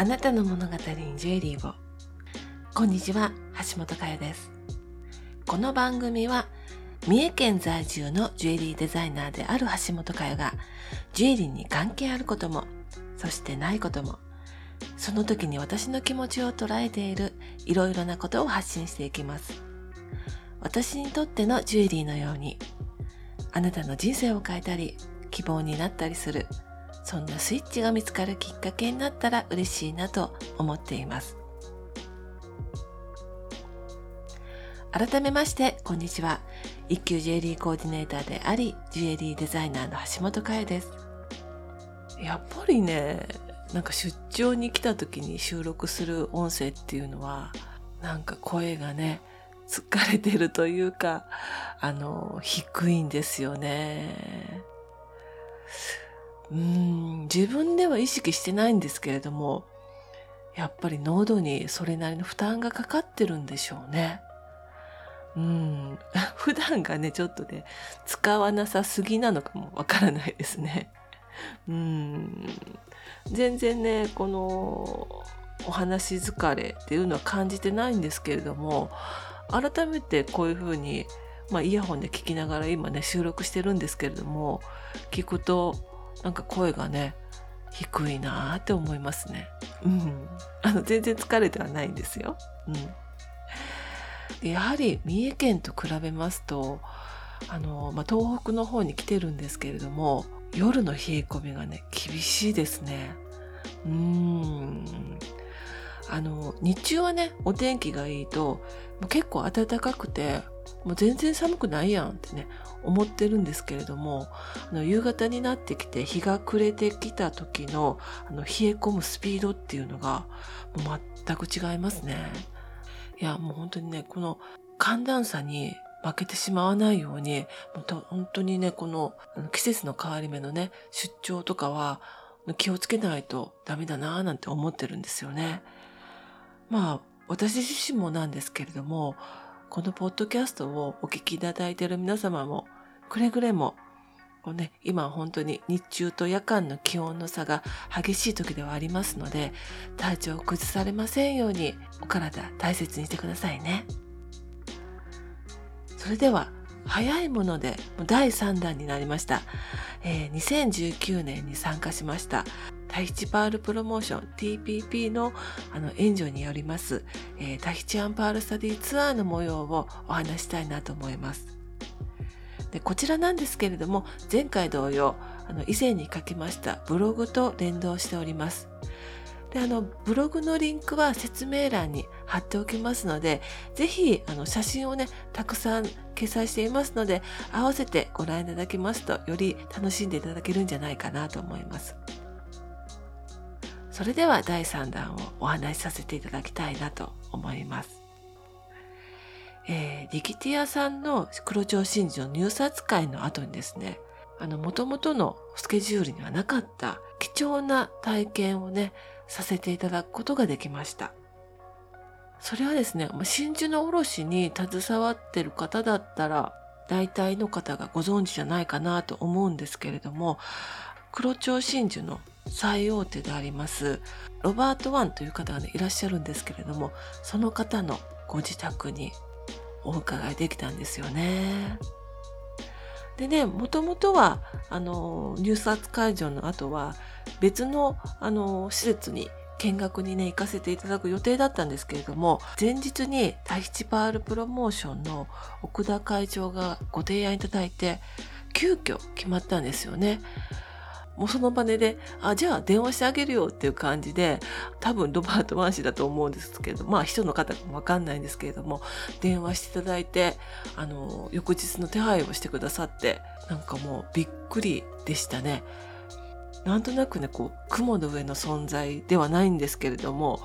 あなたの物語にジュエリーを。こんにちは橋本佳代です。この番組は三重県在住のジュエリーデザイナーである橋本佳代がジュエリーに関係あることもそしてないこともその時に私の気持ちを捉えているいろいろなことを発信していきます。私にとってのジュエリーのようにあなたの人生を変えたり希望になったりするそんなスイッチが見つかるきっかけになったら嬉しいなと思っています。改めましてこんにちは。一級ジュエリーコーディネーターでありジュエリーデザイナーの橋本佳代です。やっぱりねなんか出張に来た時に収録する音声っていうのはなんか声がね疲れてるというかあの低いんですよね。うん自分では意識してないんですけれどもやっぱり喉にそれなりの負担がかかってるんでしょうね。うん、普段がねちょっとね使わなさすぎなのかもわからないですね。うん全然ねこのお話疲れっていうのは感じてないんですけれども改めてこういうふうに、まあ、イヤホンで聞きながら今ね収録してるんですけれども聞くとなんか声がね低いなって思いますね。うん、あの全然疲れてはないんですよ。うん、でやはり三重県と比べますとあの、まあ、東北の方に来てるんですけれども夜の冷え込みがね厳しいですね。うんあの日中はねお天気がいいと結構暖かくてもう全然寒くないやんってね思ってるんですけれどもあの夕方になってきて日が暮れてきた時のあの冷え込むスピードっていうのがもう全く違いますね。いやもう本当にねこの寒暖差に負けてしまわないように本当にねこの季節の変わり目のね出張とかは気をつけないとダメだなぁなんて思ってるんですよね。まあ私自身もなんですけれどもこのポッドキャストをお聞きいただいている皆様もくれぐれもこう、ね、今本当に日中と夜間の気温の差が激しい時ではありますので体調を崩されませんようにお体大切にしてくださいね。それでは早いもので第3弾になりました、えー、2019年に参加しましたタヒチパールプロモーション TPP のあの援助によります、えー、タヒチアンパールスタディツアーの模様をお話したいなと思います。でこちらなんですけれども前回同様あの以前に書きましたブログと連動しております。であのブログのリンクは説明欄に貼っておきますのでぜひあの写真をねたくさん掲載していますので合わせてご覧いただけますとより楽しんでいただけるんじゃないかなと思います。それでは第3弾をお話しさせていただきたいなと思います。えー、リキティアさんの黒蝶真珠の入札会の後にですね、あの、元々のスケジュールにはなかった貴重な体験をね、させていただくことができました。それはですね、真珠の卸に携わってる方だったら、大体の方がご存知じゃないかなと思うんですけれども、黒蝶真珠の最大手でありますロバート・ワンという方が、ね、いらっしゃるんですけれどもその方のご自宅にお伺いできたんですよね。でねもともとはあの入札会場の後は別のあの施設に見学にね行かせていただく予定だったんですけれども前日にタヒチパールプロモーションの奥田会長がご提案いただいて急遽決まったんですよね。もうその場で、あ、じゃあ電話してあげるよっていう感じで、多分ロバート・ワン氏だと思うんですけれど、まあ秘書の方もわかんないんですけれども、電話していただいて、あの、翌日の手配をしてくださって、なんかもうびっくりでしたね。なんとなくね、こう、雲の上の存在ではないんですけれども、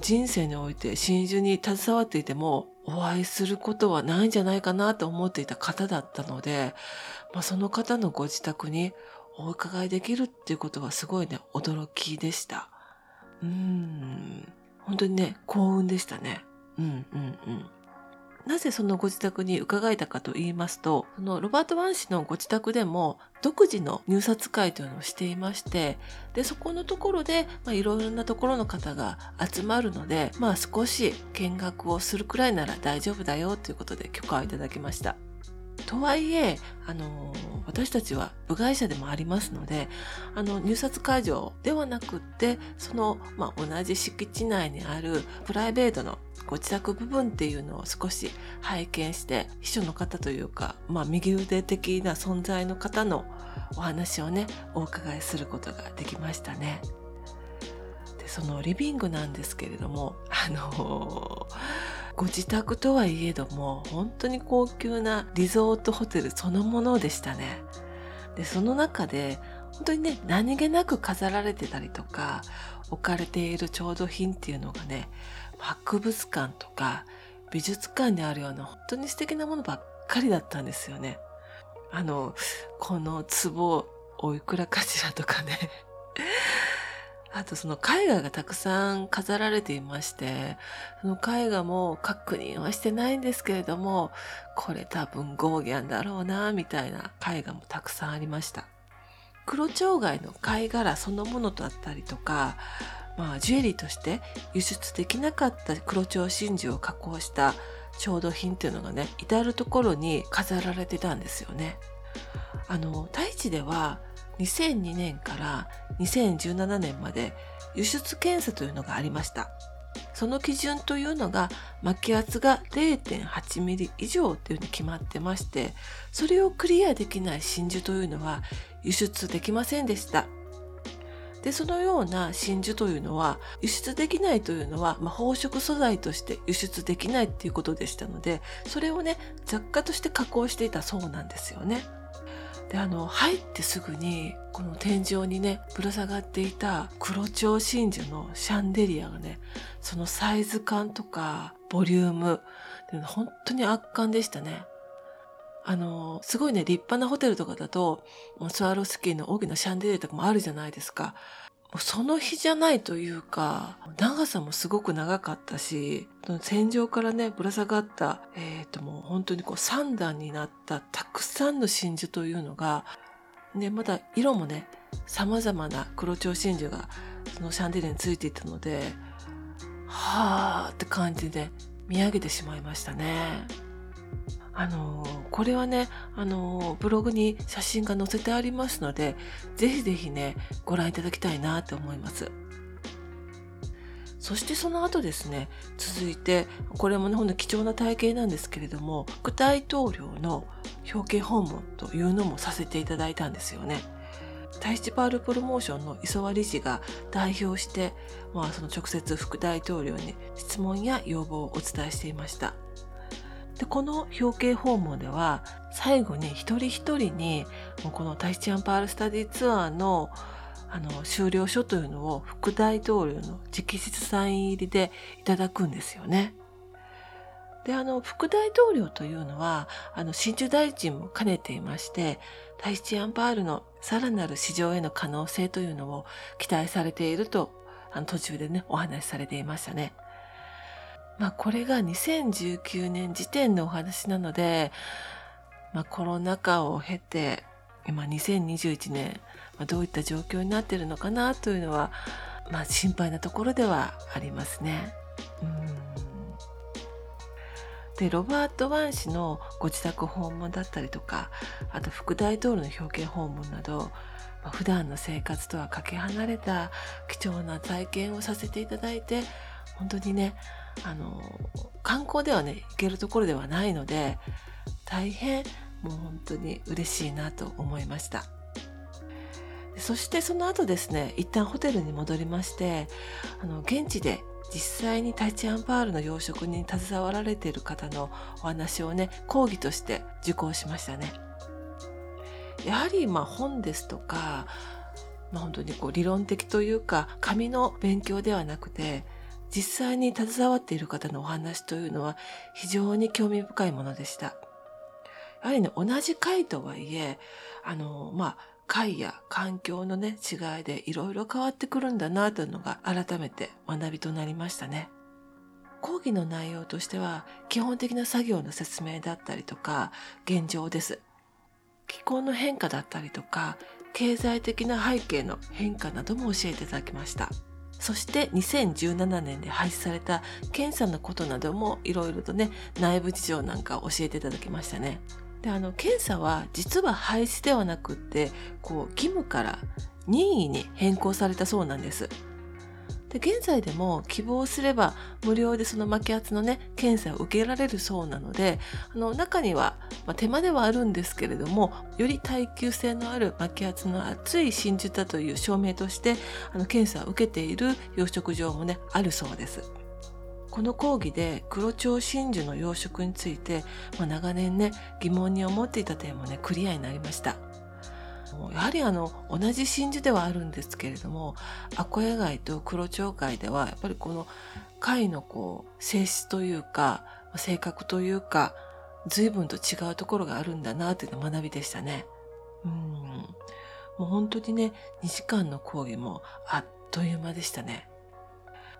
人生において真珠に携わっていてもお会いすることはないんじゃないかなと思っていた方だったので、まあ、その方のご自宅にお伺いできるっていうことはすごいね、驚きでした。うん。本当にね、幸運でしたね。うんうんうん。なぜそのご自宅に伺えたかと言いますと、そのロバート・ワン氏のご自宅でも独自の入札会というのをしていまして、で、そこのところで、まあ、いろいろなところの方が集まるので、まあ少し見学をするくらいなら大丈夫だよということで許可をいただきました。とはいえ、あの私たちは部外者でもありますので、あの、入札会場ではなくって、その、まあ、同じ敷地内にあるプライベートのご自宅部分っていうのを少し拝見して、秘書の方というか、まあ、右腕的な存在の方のお話をね、お伺いすることができましたね。で、そのリビングなんですけれども、あのご自宅とはいえども、本当に高級なリゾートホテルそのものでしたね。で、その中で、本当にね、何気なく飾られてたりとか、置かれている調度品っていうのがね、博物館とか美術館にあるような本当に素敵なものばっかりだったんですよね。あの、この壺おいくらかしらとかね。あとその絵画がたくさん飾られていまして、その絵画も確認はしてないんですけれども、これ多分ゴーギャンだろうな、みたいな絵画もたくさんありました。黒蝶貝の貝殻そのものだったりとか、まあ、ジュエリーとして輸出できなかった黒蝶真珠を加工した調度品っていうのがね、至るところに飾られてたんですよね。あの、太一では2002年から2017年まで輸出検査というのがありました。その基準というのが巻圧が0.8ミリ以上というふうに決まってまして、それをクリアできない真珠というのは輸出できませんでした。で、そのような真珠というのは、輸出できないというのは、まあ、宝飾素材として輸出できないっていうことでしたので、それをね、雑貨として加工していたそうなんですよね。で、あの、入ってすぐに、この天井にね、ぶら下がっていた黒蝶真珠のシャンデリアがね、そのサイズ感とか、ボリューム、本当に圧巻でしたね。あの、すごいね、立派なホテルとかだと、スワロスキーの大きなシャンデリアとかもあるじゃないですか。その日じゃないというか、長さもすごく長かったし、戦場からね、ぶら下がった、えっ、ー、ともう本当にこう三段になったたくさんの真珠というのが、ね、まだ色もね、様々な黒蝶真珠がそのシャンデリアについていたので、はーって感じで見上げてしまいましたね。あのこれはね、あのブログに写真が載せてありますので、ぜひぜひね、ご覧いただきたいなと思います。そしてその後ですね、続いて、これもね、ほんと貴重な体験なんですけれども、副大統領の表敬訪問というのもさせていただいたんですよね。タイチパールプロモーションの磯和理事が代表して、まあその直接副大統領に質問や要望をお伝えしていました。でこの表敬訪問では最後に一人一人にこのタイチアンパールスタディツアーのあの終了書というのを副大統領の直筆サイン入りでいただくんですよね。で、あの、副大統領というのは、あの、真珠大臣も兼ねていまして、タイチアンパールのさらなる市場への可能性というのを期待されていると、あの、途中でね、お話しされていましたね。まあこれが2019年時点のお話なので、まあコロナ禍を経て、今2021年、まあ、どういった状況になっているのかなというのは、まあ心配なところではありますね。でロバート・ワン氏のご自宅訪問だったりとかあと副大統領の表敬訪問など、まあ、普段の生活とはかけ離れた貴重な体験をさせていただいて本当にねあの観光ではね行けるところではないので大変もう本当に嬉しいなと思いました。そしてその後ですね一旦ホテルに戻りましてあの現地で実際にタイチアンパールの養殖に携わられている方のお話をね講義として受講しましたね。やはりまあ本ですとか、まあ、本当にこう理論的というか紙の勉強ではなくて実際に携わっている方のお話というのは非常に興味深いものでした。やはりね、同じ貝とはいえ、あの、まあ、貝や環境のね、違いでいろいろ変わってくるんだなというのが改めて学びとなりましたね。講義の内容としては基本的な作業の説明だったりとか現状です。気候の変化だったりとか経済的な背景の変化なども教えていただきました。そして2017年で廃止された検査のことなどもいろいろとね内部事情なんか教えていただきましたね。であの検査は実は廃止ではなくってこう義務から任意に変更されたそうなんです。で現在でも希望すれば無料でその巻き圧のね検査を受けられるそうなのであの中には、まあ、手間ではあるんですけれどもより耐久性のある巻圧の厚い真珠だという証明としてあの検査を受けている養殖場もねあるそうです。この講義で黒蝶真珠の養殖について、まあ、長年ね疑問に思っていた点もねクリアになりました。やはりあの同じ真珠ではあるんですけれどもアコヤ貝と黒蝶貝ではやっぱりこの貝のこう性質というか性格というか随分と違うところがあるんだなというの学びでしたね。うんもう本当にね2時間の講義もあっという間でしたね。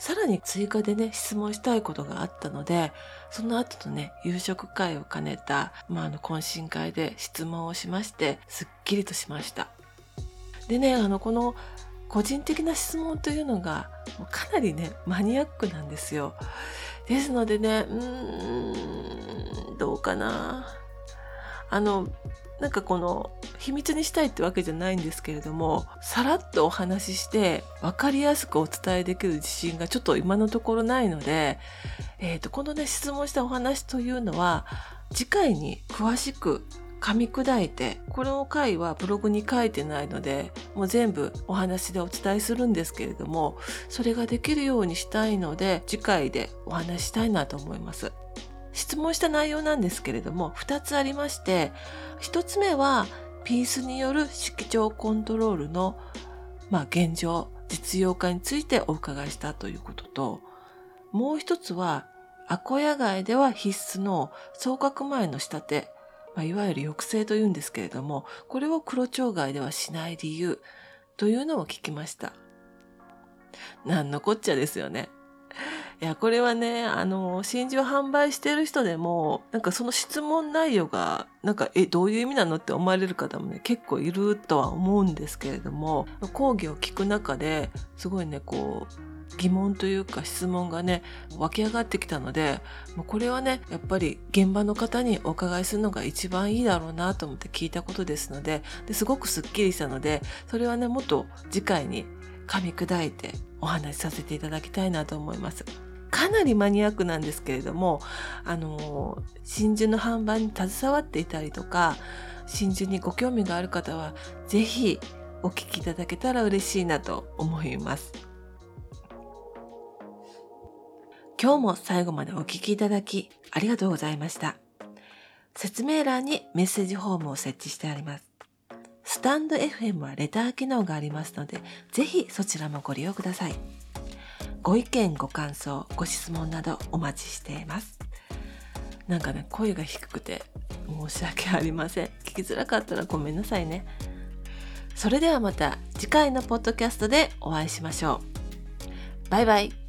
さらに追加でね、質問したいことがあったので、その後とね、夕食会を兼ねた、まあ、あの、懇親会で質問をしまして、すっきりとしました。でね、あの、この、個人的な質問というのが、かなりね、マニアックなんですよ。ですのでね、うーん、どうかな。あの、なんかこの秘密にしたいってわけじゃないんですけれどもさらっとお話しして分かりやすくお伝えできる自信がちょっと今のところないので、えーと、このね質問したお話というのは次回に詳しく噛み砕いてこの回はブログに書いてないのでもう全部お話でお伝えするんですけれどもそれができるようにしたいので次回でお話したいなと思います。質問した内容なんですけれども2つありまして1つ目はピースによる色調コントロールの、まあ、現状実用化についてお伺いしたということともう一つはアコヤ貝では必須の双角前の仕立て、まあ、いわゆる抑制というんですけれどもこれを黒蝶貝ではしない理由というのを聞きました。なんのこっちゃですよね。いや、これはね、あの、真珠を販売してる人でも、なんかその質問内容が、なんか、え、どういう意味なのって思われる方もね、結構いるとは思うんですけれども、講義を聞く中で、すごいね、こう、疑問というか質問がね、湧き上がってきたので、もうこれはね、やっぱり現場の方にお伺いするのが一番いいだろうなと思って聞いたことですので、ですごくスッキリしたので、それはね、もっと次回に噛み砕いてお話しさせていただきたいなと思います。かなりマニアックなんですけれども、あの、真珠の販売に携わっていたりとか、真珠にご興味がある方は、ぜひお聞きいただけたら嬉しいなと思います。今日も最後までお聞きいただきありがとうございました。説明欄にメッセージフォームを設置してあります。スタンド FM はレター機能がありますので、ぜひそちらもご利用ください。ご意見、ご感想、ご質問などお待ちしています。なんかね、声が低くて申し訳ありません。聞きづらかったらごめんなさいね。それではまた次回のポッドキャストでお会いしましょう。バイバイ。